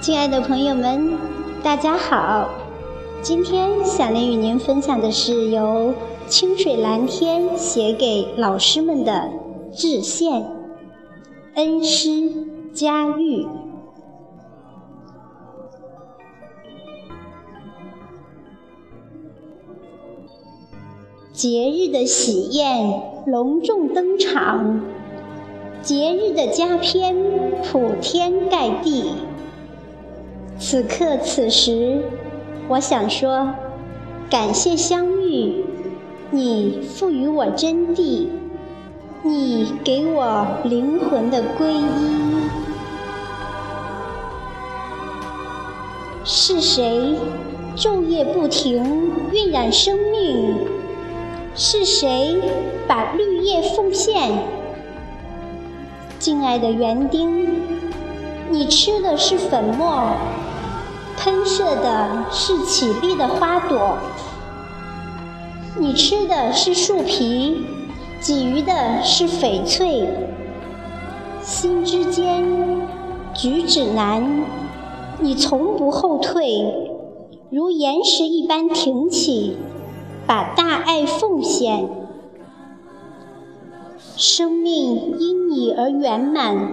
亲爱的朋友们，大家好！今天小林与您分享的是由清水蓝天写给老师们的致谢，恩师佳玉。节日的喜宴隆重登场，节日的佳篇铺天盖地。此刻此时，我想说，感谢相遇，你赋予我真谛，你给我灵魂的皈依。是谁昼夜不停晕染生命？是谁把绿叶奉献？敬爱的园丁，你吃的是粉末。喷射的是绮丽的花朵，你吃的是树皮，给予的是翡翠。心之间，举止难，你从不后退，如岩石一般挺起，把大爱奉献。生命因你而圆满，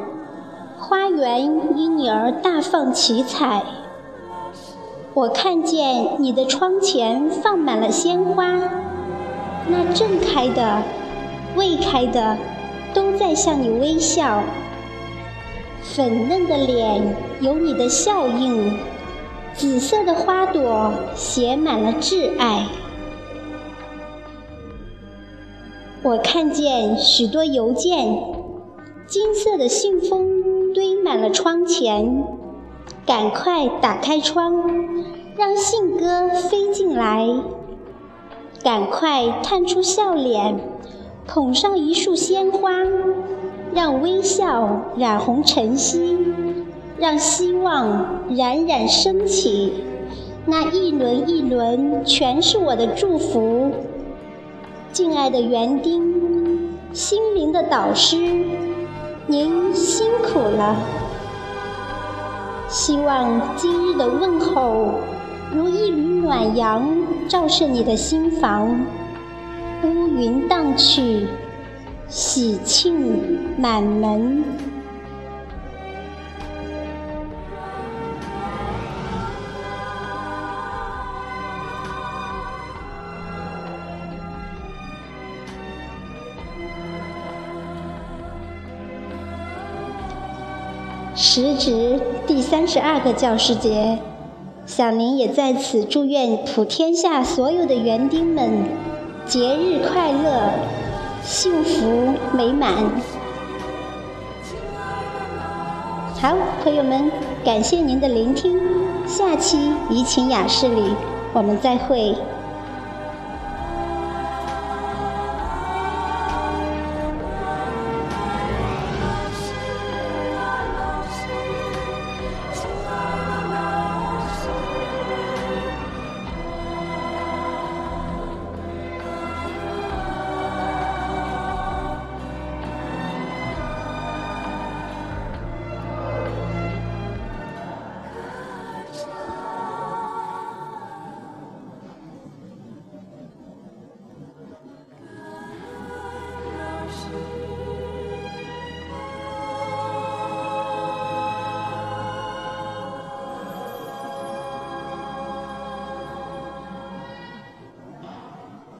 花园因你而大放奇彩。我看见你的窗前放满了鲜花，那正开的、未开的，都在向你微笑。粉嫩的脸有你的笑印，紫色的花朵写满了挚爱。我看见许多邮件，金色的信封堆满了窗前。赶快打开窗，让信鸽飞进来。赶快探出笑脸，捧上一束鲜花，让微笑染红晨曦，让希望冉冉升起。那一轮一轮，全是我的祝福。敬爱的园丁，心灵的导师，您辛苦了。希望今日的问候，如一缕暖阳，照射你的心房。乌云荡去，喜庆满门。时值第三十二个教师节，小林也在此祝愿普天下所有的园丁们节日快乐，幸福美满。好，朋友们，感谢您的聆听，下期怡情雅室里我们再会。